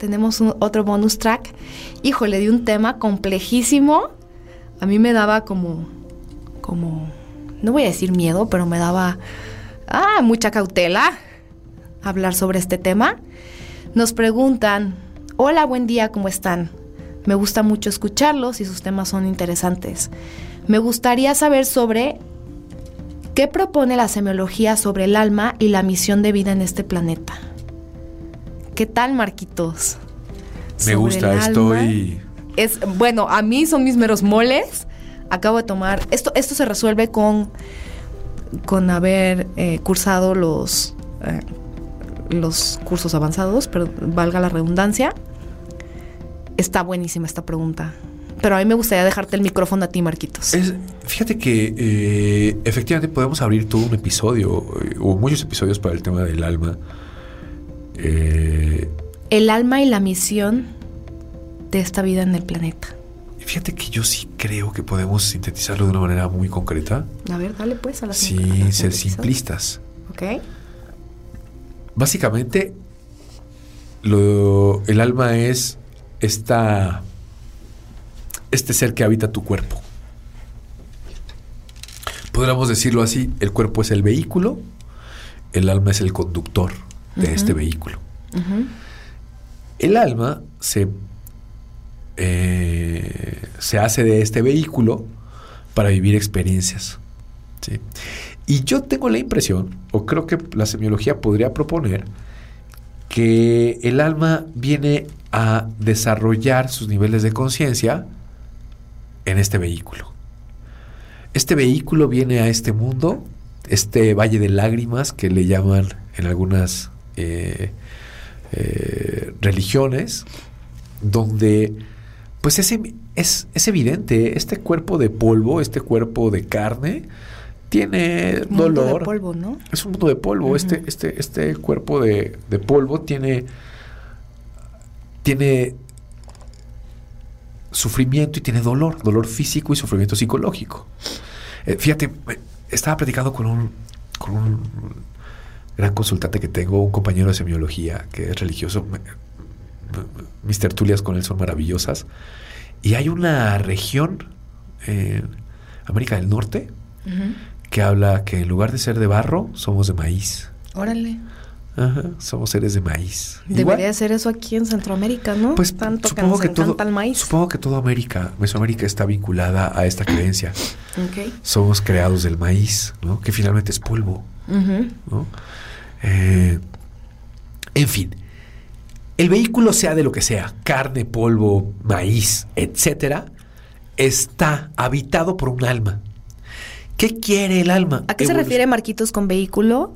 Tenemos otro bonus track. Híjole, de un tema complejísimo. A mí me daba como, como, no voy a decir miedo, pero me daba, ah, mucha cautela hablar sobre este tema. Nos preguntan, hola, buen día, ¿cómo están? Me gusta mucho escucharlos y sus temas son interesantes. Me gustaría saber sobre ¿Qué propone la semiología sobre el alma y la misión de vida en este planeta? ¿Qué tal, Marquitos? Me gusta, estoy... Es, bueno, a mí son mis meros moles. Acabo de tomar... Esto, esto se resuelve con, con haber eh, cursado los, eh, los cursos avanzados, pero valga la redundancia. Está buenísima esta pregunta. Pero a mí me gustaría dejarte el micrófono a ti, Marquitos. fíjate que eh, efectivamente podemos abrir todo un episodio eh, o muchos episodios para el tema del alma. Eh, el alma y la misión de esta vida en el planeta. Fíjate que yo sí creo que podemos sintetizarlo de una manera muy concreta. A ver, dale pues a la Sin ser simplistas. Ok. Básicamente, lo, el alma es esta este ser que habita tu cuerpo. Podríamos decirlo así, el cuerpo es el vehículo, el alma es el conductor de este vehículo. El alma se, eh, se hace de este vehículo para vivir experiencias. Y yo tengo la impresión, o creo que la semiología podría proponer, que el alma viene a desarrollar sus niveles de conciencia en este vehículo. Este vehículo viene a este mundo, este valle de lágrimas que le llaman en algunas eh, eh, religiones, donde pues es, es, evidente, este cuerpo de polvo, este cuerpo de carne, tiene dolor. polvo, ¿no? Es un mundo de polvo. este, este, este cuerpo de, de polvo tiene, tiene sufrimiento y tiene dolor, dolor físico y sufrimiento psicológico. Eh, fíjate, estaba platicando con un, con un gran consultante que tengo, un compañero de semiología que es religioso. Mis tertulias con él son maravillosas. Y hay una región en América del Norte que habla que en lugar de ser de barro, somos de maíz. Órale. Ajá, somos seres de maíz. Debería ser eso aquí en Centroamérica, ¿no? Pues tanto supongo que, todo, el maíz. Supongo que toda América, Mesoamérica está vinculada a esta creencia. Somos creados del maíz, ¿no? Que finalmente es polvo, ¿no? Eh, en fin, el vehículo sea de lo que sea, carne, polvo, maíz, etcétera, está habitado por un alma. ¿Qué quiere el alma? ¿A qué se refiere Marquitos con vehículo?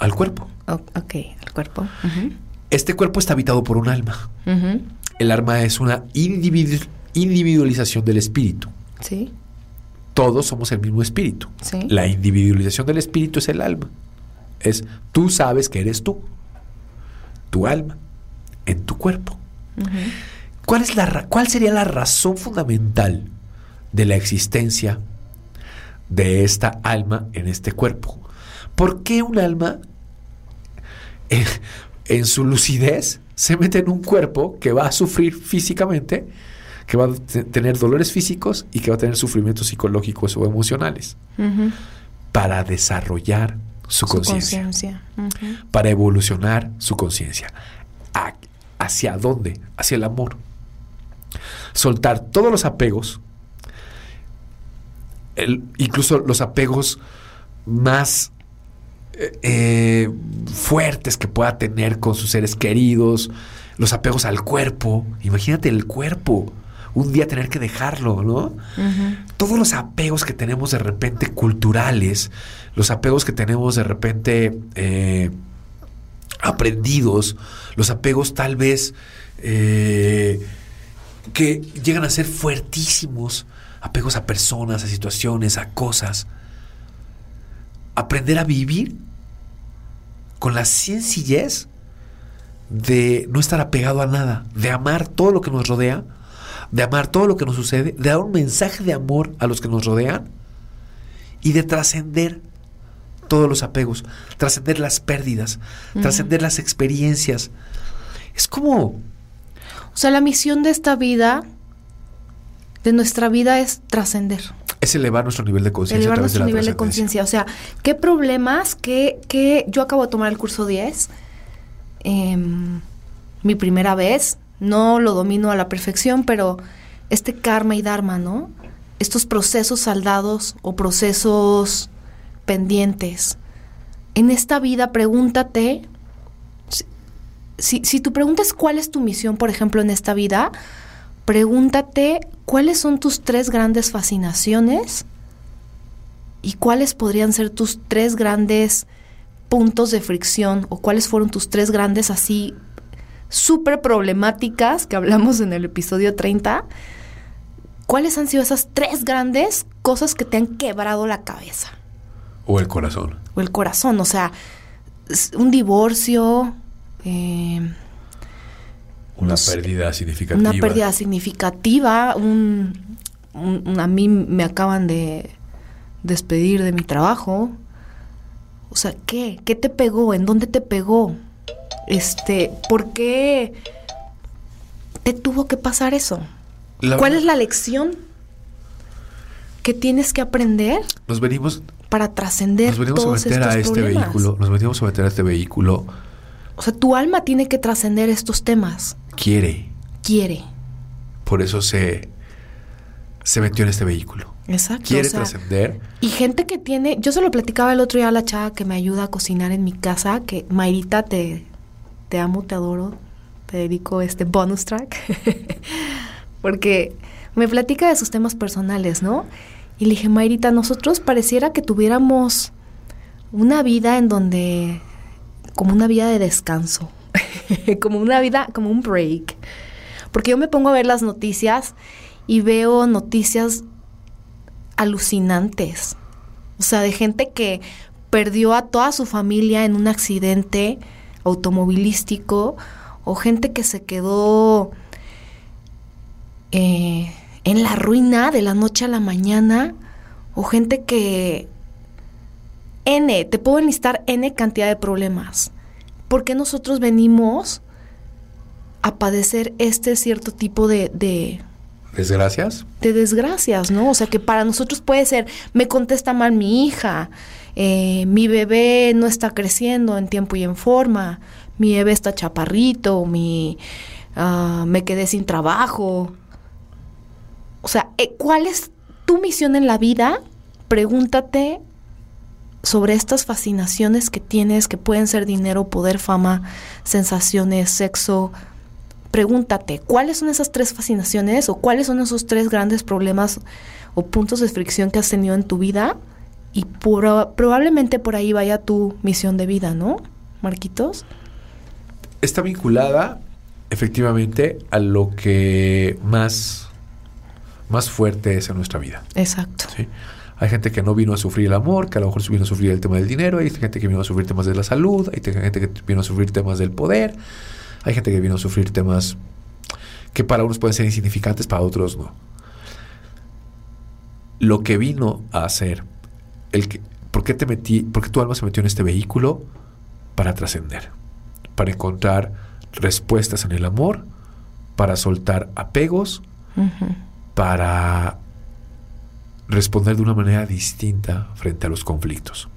Al cuerpo. ok, al cuerpo. Este cuerpo está habitado por un alma. El alma es una individualización del espíritu. Sí. Todos somos el mismo espíritu. Sí. La individualización del espíritu es el alma. Es tú sabes que eres tú. Tu alma en tu cuerpo. ¿Cuál, es la, ¿Cuál sería la razón fundamental de la existencia de esta alma en este cuerpo? ¿Por qué un alma en, su lucidez se mete en un cuerpo que va a sufrir físicamente, que va a tener dolores físicos y que va a tener sufrimientos psicológicos o emocionales, para desarrollar su, conciencia, para evolucionar su conciencia. ¿Hacia dónde? Hacia el amor. Soltar todos los apegos, incluso los apegos más eh, fuertes que pueda tener con sus seres queridos, los apegos al cuerpo. Imagínate el cuerpo, un día tener que dejarlo, ¿no? Todos los apegos que tenemos de repente culturales, los apegos que tenemos de repente... Eh, aprendidos, los apegos tal vez eh, que llegan a ser fuertísimos, apegos a personas, a situaciones, a cosas. Aprender a vivir con la sencillez de no estar apegado a nada, de amar todo lo que nos rodea, de amar todo lo que nos sucede, de dar un mensaje de amor a los que nos rodean y de trascender todos los apegos, trascender las pérdidas, trascender las experiencias. Es como... O sea, la misión de esta vida, de nuestra vida, es trascender. Es elevar nuestro nivel de conciencia. Elevar nuestro nivel de conciencia. O sea, ¿qué problemas? ¿Qué, qué? Yo acabo de tomar el curso 10. Em, mi primera vez. No lo domino a la perfección, pero este karma y dharma, ¿no? Estos procesos saldados o procesos pendientes. En esta vida, pregúntate, si, si tu pregunta es cuál es tu misión, por ejemplo, en esta vida, pregúntate cuáles son tus tres grandes fascinaciones y cuáles podrían ser tus tres grandes puntos de fricción o cuáles fueron tus tres grandes así súper problemáticas que hablamos en el episodio 30, ¿cuáles han sido esas tres grandes cosas que te han quebrado la cabeza? O el corazón. O el corazón, o sea, un divorcio. Eh, una pérdida significativa. Una pérdida significativa. Un, a mí me acaban de despedir de mi trabajo. O sea, ¿qué? ¿Qué te pegó? ¿En dónde te pegó? Este, ¿por qué te tuvo que pasar eso? ¿Cuál es la lección que tienes que aprender? Nos venimos para trascender a meter a este vehículo, nos venimos a meter a este vehículo. O sea, tu alma tiene que trascender estos temas. Quiere. Quiere. Por eso se se metió en este vehículo. Exacto. Quiere trascender. Y gente que tiene, yo se lo platicaba el otro día a la chava que me ayuda a cocinar en mi casa, que Mayrita te, te amo, te adoro, te dedico este bonus track, porque me platica de sus temas personales, ¿no? Y le dije, Mayrita, nosotros pareciera que tuviéramos una vida en donde, como una vida de descanso, como una vida, como un break. Porque yo me pongo a ver las noticias y veo noticias alucinantes. O sea, de gente que perdió a toda su familia en un accidente automovilístico o gente que se quedó eh, en la ruina de la noche a la mañana o gente que N, te puedo enlistar N cantidad de problemas. ¿Por qué nosotros venimos a padecer este cierto tipo de, de desgracias? De desgracias, ¿no? O sea, que para nosotros puede ser, me contesta mal mi hija, eh, mi bebé no está creciendo en tiempo y en forma, mi bebé está chaparrito, mi, ah, me quedé sin trabajo. O sea, eh, ¿cuál es tu misión en la vida? Pregúntate sobre estas fascinaciones que tienes, que pueden ser dinero, poder, fama, sensaciones, sexo. Pregúntate, ¿cuáles son esas tres fascinaciones o cuáles son esos tres grandes problemas o puntos de fricción que has tenido en tu vida? Y probablemente por ahí vaya tu misión de vida, ¿no, Marquitos? Está vinculada efectivamente a lo que más, más fuerte es en nuestra vida. Exacto. Hay gente que no vino a sufrir el amor, que a lo mejor vino a sufrir el tema del dinero, hay gente que vino a sufrir temas de la salud, hay gente que vino a sufrir temas del poder, hay gente que vino a sufrir temas que para unos pueden ser insignificantes, para otros no. Lo que vino a hacer el que, ¿por qué te metí, por qué tu alma se metió en este vehículo? Para trascender, para encontrar respuestas en el amor, para soltar apegos, para responder de una manera distinta frente a los conflictos.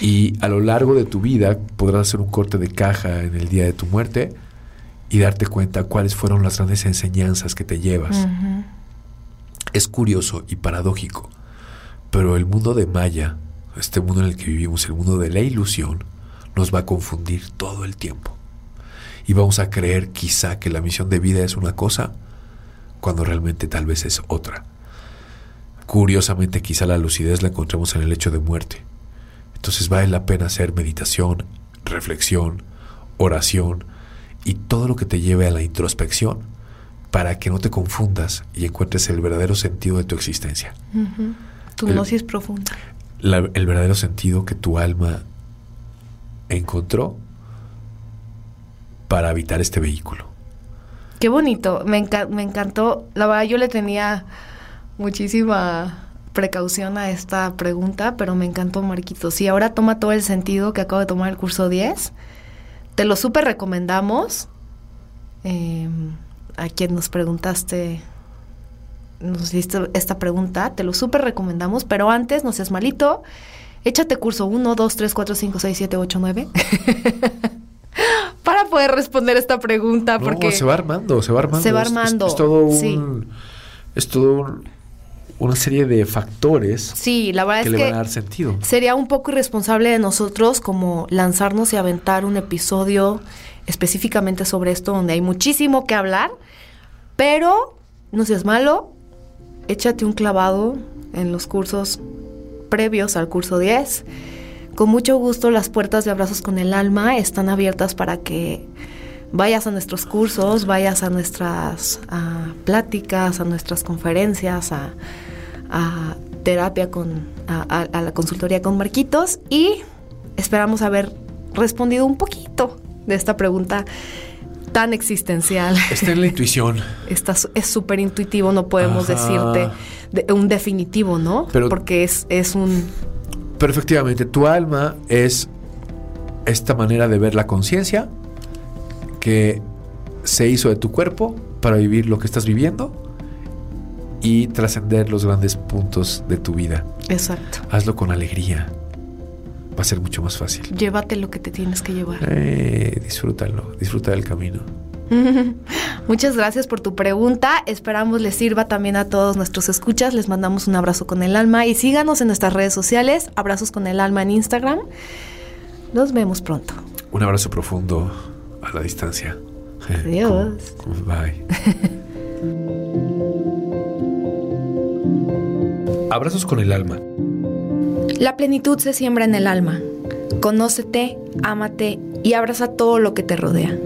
Y a lo largo de tu vida podrás hacer un corte de caja en el día de tu muerte y darte cuenta cuáles fueron las grandes enseñanzas que te llevas. Es curioso y paradójico pero el mundo de Maya, este mundo en el que vivimos, el mundo de la ilusión, nos va a confundir todo el tiempo. Y vamos a creer quizá que la misión de vida es una cosa, cuando realmente tal vez es otra. Curiosamente, quizá la lucidez la encontramos en el hecho de muerte. Entonces vale la pena hacer meditación, reflexión, oración y todo lo que te lleve a la introspección para que no te confundas y encuentres el verdadero sentido de tu existencia. Tu gnosis profunda. el verdadero sentido que tu alma encontró para habitar este vehículo. Qué bonito, me, me encantó. La verdad yo le tenía muchísima precaución a esta pregunta, pero me encantó Marquitos. Y ahora toma todo el sentido que acabo de tomar el curso 10. Te lo súper recomendamos. Em, a quien nos preguntaste, nos hiciste esta pregunta, te lo súper recomendamos, pero antes no seas malito. Échate curso 1, 2, 3, 4, 5, 6, 7, 8, 9. Para poder responder esta pregunta. porque se va armando, se va armando. Se va armando. Es, todo un. Es todo una serie de factores sí, la verdad que es le que van a dar sentido. Sería un poco irresponsable de nosotros como lanzarnos y aventar un episodio específicamente sobre esto donde hay muchísimo que hablar, pero no seas malo, échate un clavado en los cursos previos al curso 10. Con mucho gusto las puertas de Abrazos con el Alma están abiertas para que vayas a nuestros cursos, vayas a nuestras pláticas, a nuestras conferencias, a, terapia con, a, la consultoría con Marquitos y esperamos haber respondido un poquito de esta pregunta tan existencial. Está en la intuición. es súper intuitivo, no podemos decirte un definitivo, ¿no? Porque es, es un... Pero efectivamente, tu alma es esta manera de ver la conciencia que se hizo de tu cuerpo para vivir lo que estás viviendo y trascender los grandes puntos de tu vida. Exacto. Hazlo con alegría. Va a ser mucho más fácil. Llévate lo que te tienes que llevar. Eh, disfrútalo, disfruta del camino. Muchas gracias por tu pregunta. Esperamos les sirva también a todos nuestros escuchas. Les mandamos un abrazo con el alma y síganos en nuestras redes sociales. Abrazos con el alma en Instagram. Nos vemos pronto. Un abrazo profundo a la distancia. Adiós. Bye. Abrazos con el alma. La plenitud se siembra en el alma. Conócete, ámate y abraza todo lo que te rodea.